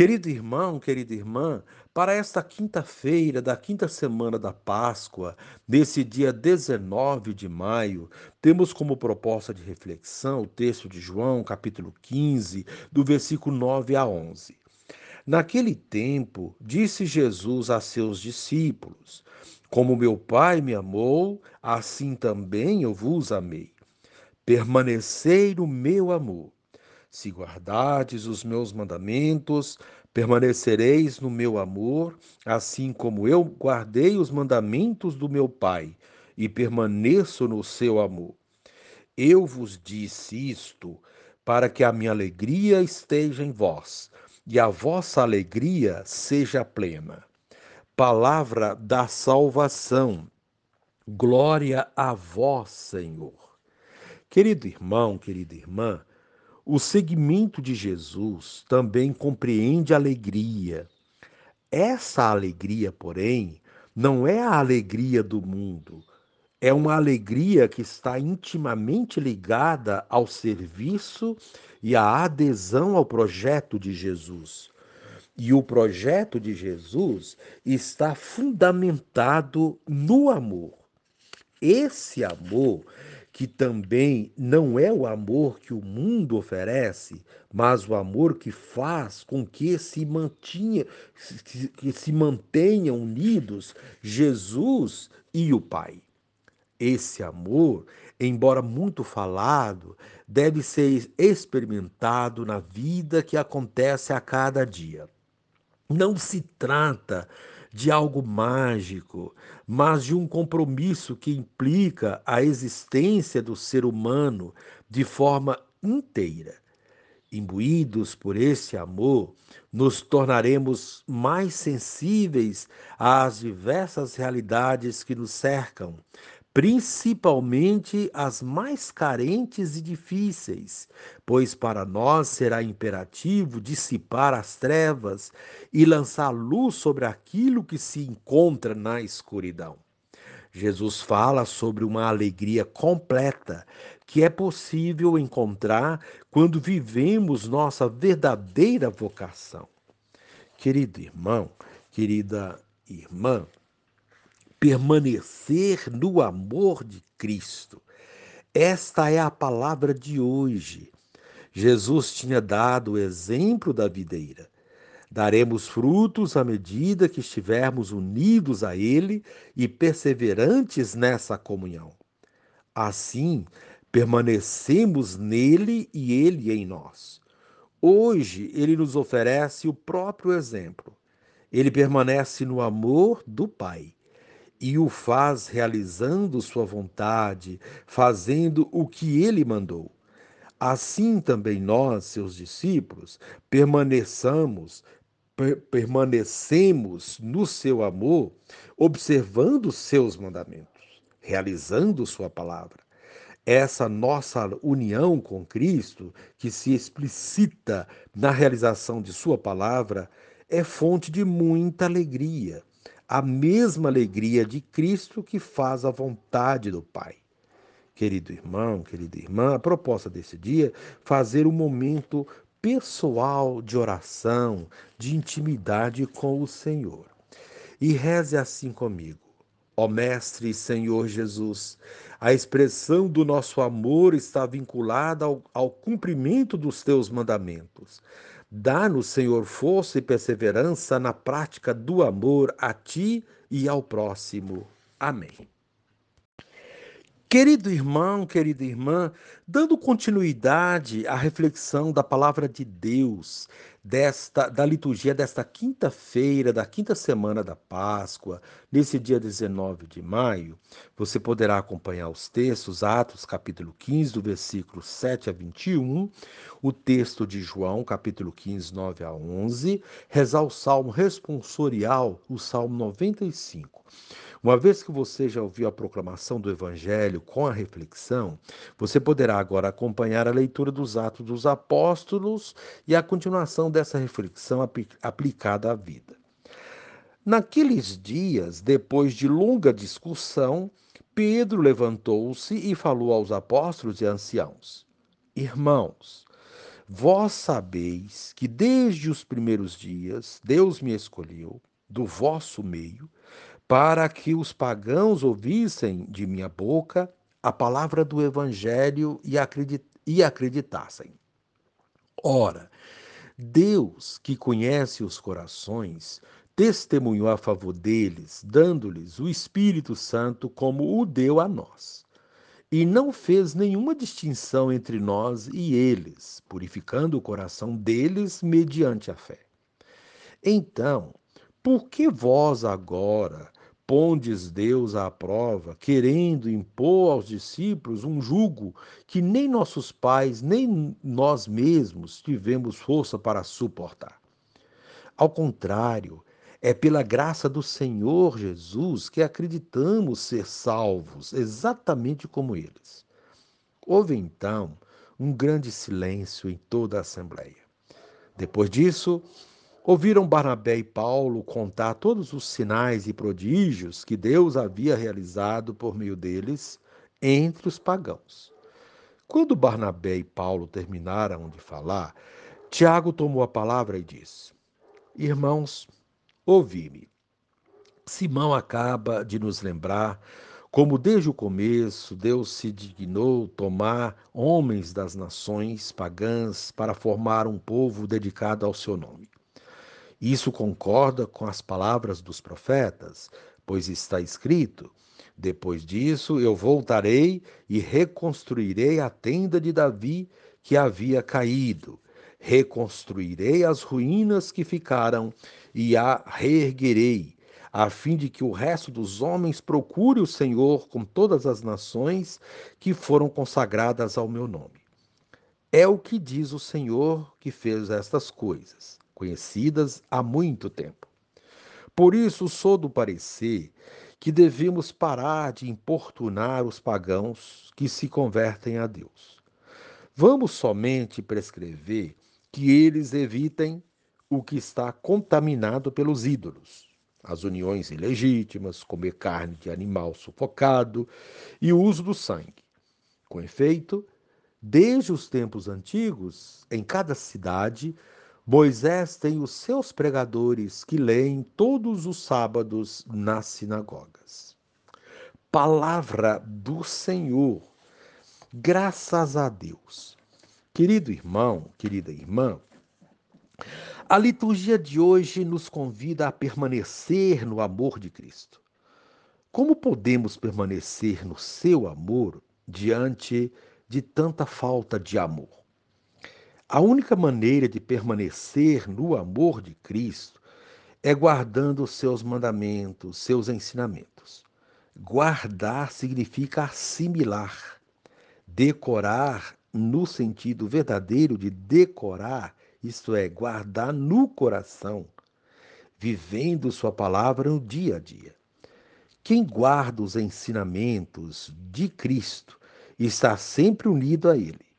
Querido irmão, querida irmã, para esta quinta-feira da quinta semana da Páscoa, nesse dia 19 de maio, temos como proposta de reflexão o texto de João, capítulo 15, do versículo 9 a 11. Naquele tempo, disse Jesus a seus discípulos: Como meu Pai me amou, assim também eu vos amei. Permanecei no meu amor. Se guardardes os meus mandamentos, permanecereis no meu amor, assim como eu guardei os mandamentos do meu Pai e permaneço no seu amor. Eu vos disse isto para que a minha alegria esteja em vós e a vossa alegria seja plena. Palavra da salvação. Glória a vós, Senhor. Querido irmão, querida irmã, o segmento de Jesus também compreende alegria. Essa alegria, porém, não é a alegria do mundo. É uma alegria que está intimamente ligada ao serviço e à adesão ao projeto de Jesus. E o projeto de Jesus está fundamentado no amor. Esse amor que também não é o amor que o mundo oferece, mas o amor que faz com que se mantinha, que, se mantenham unidos Jesus e o Pai. Esse amor, embora muito falado, deve ser experimentado na vida que acontece a cada dia. Não se trata de algo mágico, mas de um compromisso que implica a existência do ser humano de forma inteira. Imbuídos por esse amor, nos tornaremos mais sensíveis às diversas realidades que nos cercam, principalmente as mais carentes e difíceis, pois para nós será imperativo dissipar as trevas e lançar luz sobre aquilo que se encontra na escuridão. Jesus fala sobre uma alegria completa que é possível encontrar quando vivemos nossa verdadeira vocação. Querido irmão, querida irmã, permanecer no amor de Cristo. Esta é a palavra de hoje. Jesus tinha dado o exemplo da videira. Daremos frutos à medida que estivermos unidos a Ele e perseverantes nessa comunhão. Assim, permanecemos nele e Ele em nós. Hoje, Ele nos oferece o próprio exemplo. Ele permanece no amor do Pai e o faz realizando sua vontade, fazendo o que ele mandou. Assim também nós, seus discípulos, permaneçamos, per permanecemos no seu amor, observando seus mandamentos, realizando sua palavra. Essa nossa união com Cristo, que se explicita na realização de sua palavra, é fonte de muita alegria a mesma alegria de Cristo que faz a vontade do Pai. Querido irmão, querida irmã, a proposta desse dia fazer um momento pessoal de oração, de intimidade com o Senhor. E reze assim comigo. Ó Mestre Senhor Jesus, a expressão do nosso amor está vinculada ao, ao cumprimento dos teus mandamentos. Dá-nos, Senhor, força e perseverança na prática do amor a ti e ao próximo. Amém. Querido irmão, querida irmã, dando continuidade à reflexão da palavra de Deus, desta da liturgia desta quinta-feira, da quinta semana da Páscoa, nesse dia 19 de maio, você poderá acompanhar os textos, Atos capítulo 15, do versículo 7 a 21, o texto de João, capítulo 15, 9 a 11, rezar o salmo responsorial, o salmo 95. Uma vez que você já ouviu a proclamação do Evangelho com a reflexão, você poderá agora acompanhar a leitura dos Atos dos Apóstolos e a continuação dessa reflexão aplicada à vida. Naqueles dias, depois de longa discussão, Pedro levantou-se e falou aos apóstolos e anciãos: Irmãos, Vós sabeis que desde os primeiros dias Deus me escolheu do vosso meio para que os pagãos ouvissem de minha boca a palavra do evangelho e acreditassem. Ora, Deus, que conhece os corações, testemunhou a favor deles, dando-lhes o Espírito Santo como o deu a nós. E não fez nenhuma distinção entre nós e eles, purificando o coração deles mediante a fé. Então, por que vós agora pondes Deus à prova, querendo impor aos discípulos um jugo que nem nossos pais, nem nós mesmos tivemos força para suportar? Ao contrário, é pela graça do Senhor Jesus que acreditamos ser salvos, exatamente como eles. Houve então um grande silêncio em toda a Assembleia. Depois disso, ouviram Barnabé e Paulo contar todos os sinais e prodígios que Deus havia realizado por meio deles entre os pagãos. Quando Barnabé e Paulo terminaram de falar, Tiago tomou a palavra e disse: Irmãos, Ouvi-me. Simão acaba de nos lembrar como desde o começo Deus se dignou tomar homens das nações pagãs para formar um povo dedicado ao seu nome. Isso concorda com as palavras dos profetas, pois está escrito: Depois disso eu voltarei e reconstruirei a tenda de Davi que havia caído reconstruirei as ruínas que ficaram e a reerguerei, a fim de que o resto dos homens procure o Senhor com todas as nações que foram consagradas ao meu nome. É o que diz o Senhor que fez estas coisas, conhecidas há muito tempo. Por isso sou do parecer que devemos parar de importunar os pagãos que se convertem a Deus. Vamos somente prescrever que eles evitem o que está contaminado pelos ídolos, as uniões ilegítimas, comer carne de animal sufocado e o uso do sangue. Com efeito, desde os tempos antigos, em cada cidade, Moisés tem os seus pregadores que leem todos os sábados nas sinagogas. Palavra do Senhor. Graças a Deus. Querido irmão, querida irmã, a liturgia de hoje nos convida a permanecer no amor de Cristo. Como podemos permanecer no seu amor diante de tanta falta de amor? A única maneira de permanecer no amor de Cristo é guardando os seus mandamentos, seus ensinamentos. Guardar significa assimilar. Decorar no sentido verdadeiro de decorar, isto é, guardar no coração, vivendo Sua palavra no dia a dia. Quem guarda os ensinamentos de Cristo está sempre unido a Ele.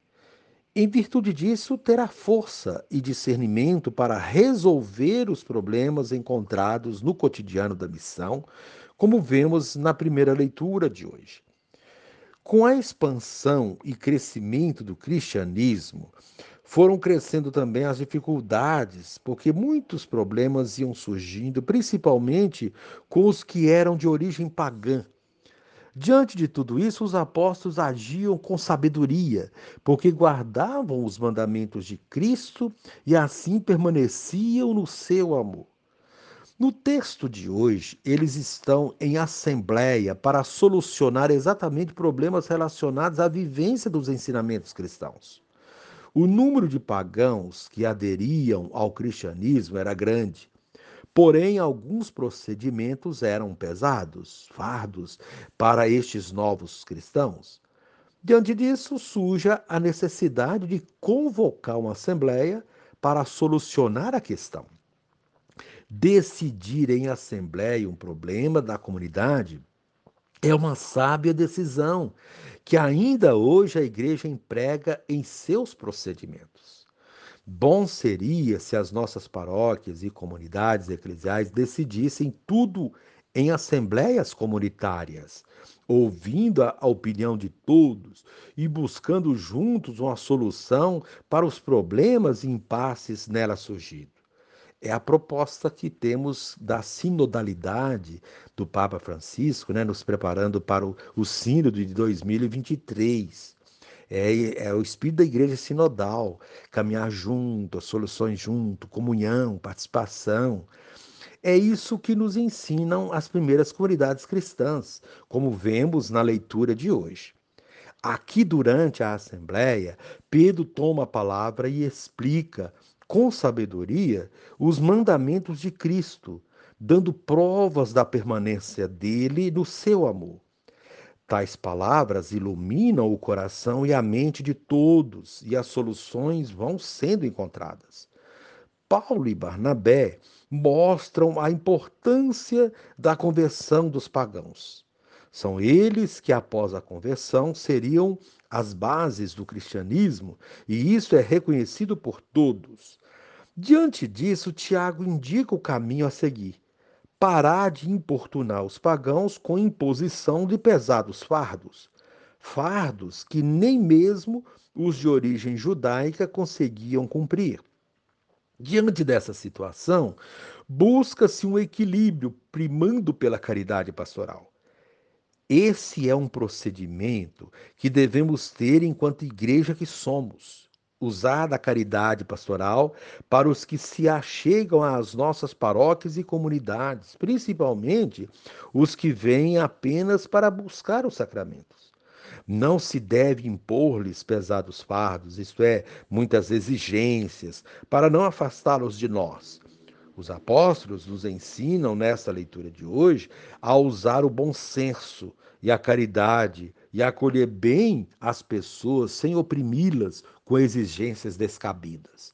Em virtude disso, terá força e discernimento para resolver os problemas encontrados no cotidiano da missão, como vemos na primeira leitura de hoje. Com a expansão e crescimento do cristianismo, foram crescendo também as dificuldades, porque muitos problemas iam surgindo, principalmente com os que eram de origem pagã. Diante de tudo isso, os apóstolos agiam com sabedoria, porque guardavam os mandamentos de Cristo e assim permaneciam no seu amor. No texto de hoje, eles estão em assembleia para solucionar exatamente problemas relacionados à vivência dos ensinamentos cristãos. O número de pagãos que aderiam ao cristianismo era grande, porém alguns procedimentos eram pesados, fardos para estes novos cristãos. Diante disso, surge a necessidade de convocar uma assembleia para solucionar a questão decidir em assembleia um problema da comunidade é uma sábia decisão que ainda hoje a igreja emprega em seus procedimentos. Bom seria se as nossas paróquias e comunidades eclesiais decidissem tudo em assembleias comunitárias, ouvindo a opinião de todos e buscando juntos uma solução para os problemas e impasses nela surgidos. É a proposta que temos da sinodalidade do Papa Francisco, né, nos preparando para o, o Sínodo de 2023. É, é, o espírito da igreja sinodal, caminhar junto, soluções junto, comunhão, participação. É isso que nos ensinam as primeiras comunidades cristãs, como vemos na leitura de hoje. Aqui, durante a Assembleia, Pedro toma a palavra e explica, com sabedoria, os mandamentos de Cristo, dando provas da permanência dele no seu amor. Tais palavras iluminam o coração e a mente de todos, e as soluções vão sendo encontradas. Paulo e Barnabé mostram a importância da conversão dos pagãos. São eles que, após a conversão, seriam as bases do cristianismo, e isso é reconhecido por todos. Diante disso, Tiago indica o caminho a seguir. Parar de importunar os pagãos com imposição de pesados fardos. Fardos que nem mesmo os de origem judaica conseguiam cumprir. Diante dessa situação, busca-se um equilíbrio primando pela caridade pastoral. Esse é um procedimento que devemos ter enquanto igreja que somos. Usar da caridade pastoral para os que se achegam às nossas paróquias e comunidades, principalmente os que vêm apenas para buscar os sacramentos. Não se deve impor-lhes pesados fardos, isto é, muitas exigências, para não afastá-los de nós. Os apóstolos nos ensinam, nesta leitura de hoje, a usar o bom senso e a caridade e a acolher bem as pessoas sem oprimi-las com exigências descabidas.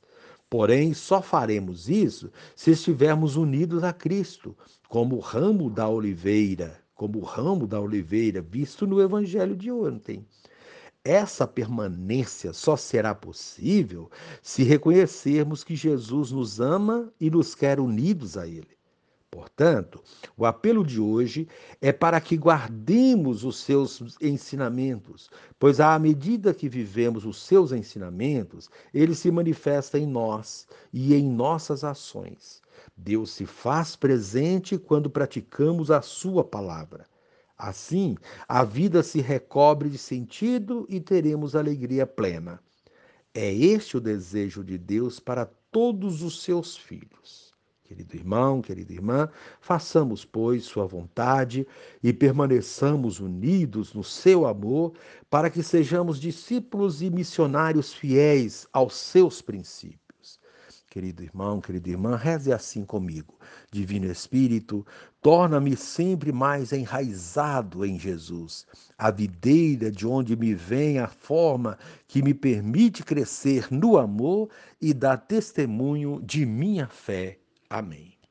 Porém, só faremos isso se estivermos unidos a Cristo, como o ramo da oliveira, como o ramo da oliveira visto no evangelho de ontem. Essa permanência só será possível se reconhecermos que Jesus nos ama e nos quer unidos a Ele. Portanto, o apelo de hoje é para que guardemos os seus ensinamentos, pois à medida que vivemos os seus ensinamentos, ele se manifesta em nós e em nossas ações. Deus se faz presente quando praticamos a Sua palavra. Assim, a vida se recobre de sentido e teremos alegria plena. É este o desejo de Deus para todos os seus filhos. Querido irmão, querida irmã, façamos, pois, Sua vontade e permaneçamos unidos no seu amor, para que sejamos discípulos e missionários fiéis aos seus princípios. Querido irmão, querida irmã, reze assim comigo. Divino Espírito, torna-me sempre mais enraizado em Jesus, a videira de onde me vem a forma que me permite crescer no amor e dar testemunho de minha fé. Amém.